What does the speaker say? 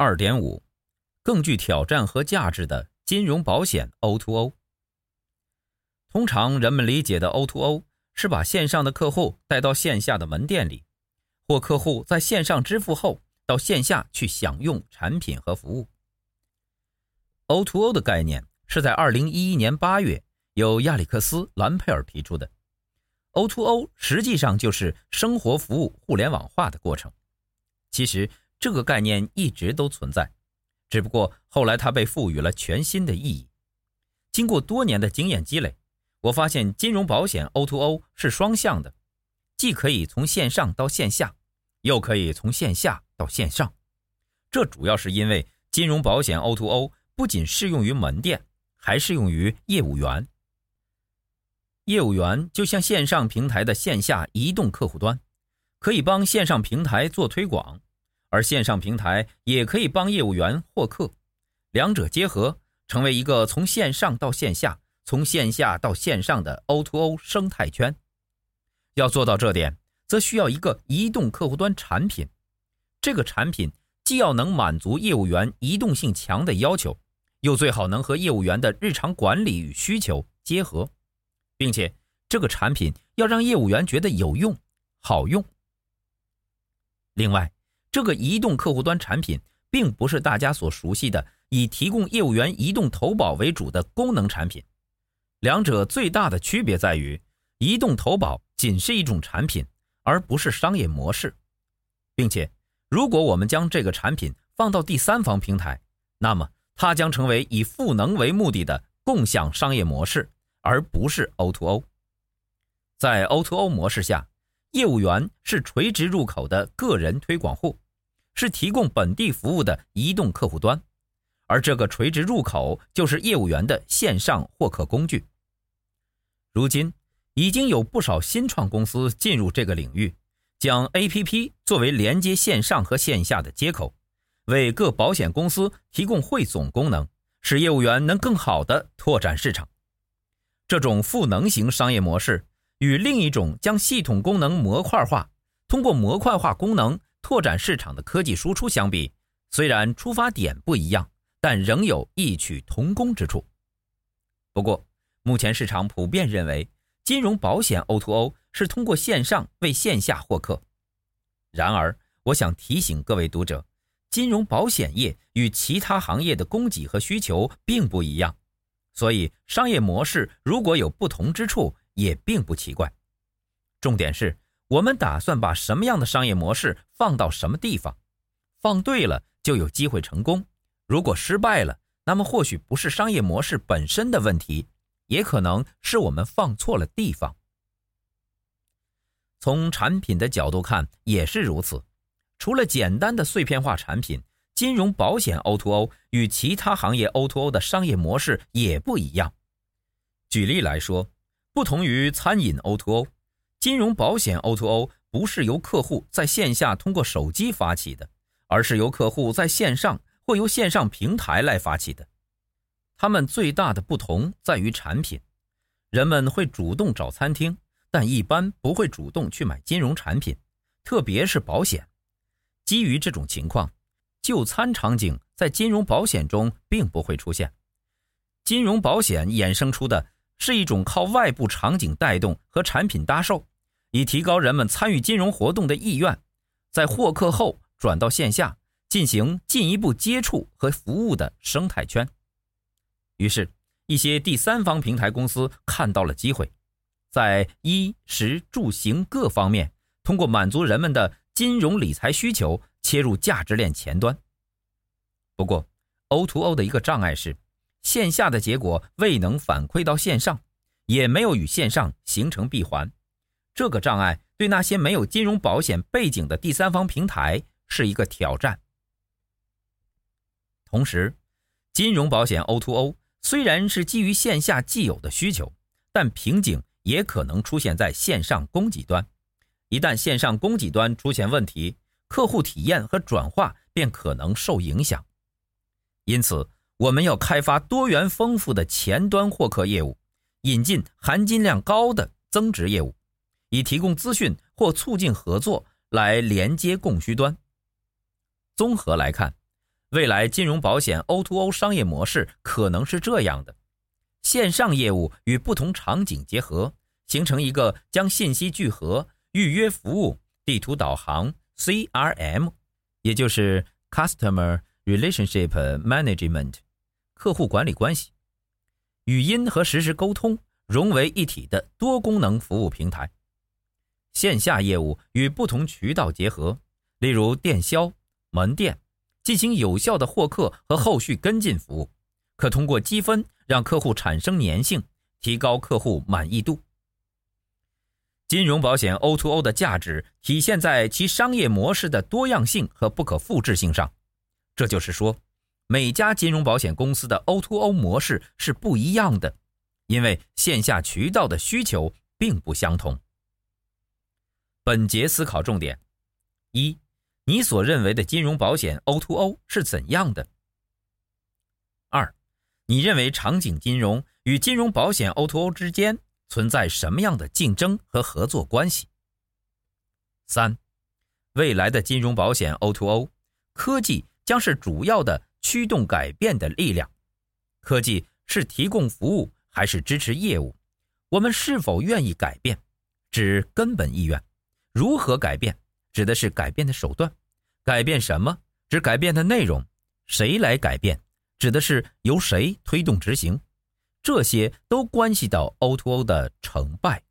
二点五，更具挑战和价值的金融保险 O2O。通常人们理解的 O2O 是把线上的客户带到线下的门店里，或客户在线上支付后到线下去享用产品和服务。O2O 的概念是在二零一一年八月由亚历克斯·兰佩尔提出的。O2O 实际上就是生活服务互联网化的过程。其实这个概念一直都存在，只不过后来它被赋予了全新的意义。经过多年的经验积累，我发现金融保险 O2O 是双向的，既可以从线上到线下，又可以从线下到线上。这主要是因为金融保险 O2O。不仅适用于门店，还适用于业务员。业务员就像线上平台的线下移动客户端，可以帮线上平台做推广，而线上平台也可以帮业务员获客，两者结合，成为一个从线上到线下、从线下到线上的 O2O 生态圈。要做到这点，则需要一个移动客户端产品，这个产品既要能满足业务员移动性强的要求。又最好能和业务员的日常管理与需求结合，并且这个产品要让业务员觉得有用、好用。另外，这个移动客户端产品并不是大家所熟悉的以提供业务员移动投保为主的功能产品。两者最大的区别在于，移动投保仅是一种产品，而不是商业模式。并且，如果我们将这个产品放到第三方平台，那么它将成为以赋能为目的的共享商业模式，而不是 O2O。在 O2O 模式下，业务员是垂直入口的个人推广户，是提供本地服务的移动客户端，而这个垂直入口就是业务员的线上获客工具。如今，已经有不少新创公司进入这个领域，将 APP 作为连接线上和线下的接口。为各保险公司提供汇总功能，使业务员能更好地拓展市场。这种赋能型商业模式与另一种将系统功能模块化，通过模块化功能拓展市场的科技输出相比，虽然出发点不一样，但仍有异曲同工之处。不过，目前市场普遍认为，金融保险 O2O 是通过线上为线下获客。然而，我想提醒各位读者。金融保险业与其他行业的供给和需求并不一样，所以商业模式如果有不同之处也并不奇怪。重点是我们打算把什么样的商业模式放到什么地方，放对了就有机会成功；如果失败了，那么或许不是商业模式本身的问题，也可能是我们放错了地方。从产品的角度看也是如此。除了简单的碎片化产品，金融保险 O2O 与其他行业 O2O 的商业模式也不一样。举例来说，不同于餐饮 O2O，金融保险 O2O 不是由客户在线下通过手机发起的，而是由客户在线上或由线上平台来发起的。他们最大的不同在于产品，人们会主动找餐厅，但一般不会主动去买金融产品，特别是保险。基于这种情况，就餐场景在金融保险中并不会出现。金融保险衍生出的是一种靠外部场景带动和产品搭售，以提高人们参与金融活动的意愿，在获客后转到线下进行进一步接触和服务的生态圈。于是，一些第三方平台公司看到了机会，在衣食住行各方面，通过满足人们的金融理财需求切入价值链前端。不过，O to O 的一个障碍是，线下的结果未能反馈到线上，也没有与线上形成闭环。这个障碍对那些没有金融保险背景的第三方平台是一个挑战。同时，金融保险 O2O 虽然是基于线下既有的需求，但瓶颈也可能出现在线上供给端。一旦线上供给端出现问题，客户体验和转化便可能受影响。因此，我们要开发多元丰富的前端获客业务，引进含金量高的增值业务，以提供资讯或促进合作来连接供需端。综合来看未来金融保险 O2O 商业模式可能是这样的：线上业务与不同场景结合，形成一个将信息聚合、预约服务、地图导航 （CRM），也就是 Customer Relationship Management（ 客户管理关系），语音和实时沟通融为一体的多功能服务平台。线下业务与不同渠道结合，例如电销、门店。进行有效的获客和后续跟进服务，可通过积分让客户产生粘性，提高客户满意度。金融保险 O2O 的价值体现在其商业模式的多样性和不可复制性上。这就是说，每家金融保险公司的 O2O 模式是不一样的，因为线下渠道的需求并不相同。本节思考重点：一。你所认为的金融保险 O2O 是怎样的？二，你认为场景金融与金融保险 O2O 之间存在什么样的竞争和合作关系？三，未来的金融保险 O2O，科技将是主要的驱动改变的力量。科技是提供服务还是支持业务？我们是否愿意改变？指根本意愿。如何改变？指的是改变的手段。改变什么？指改变的内容。谁来改变？指的是由谁推动执行。这些都关系到 O2O 的成败。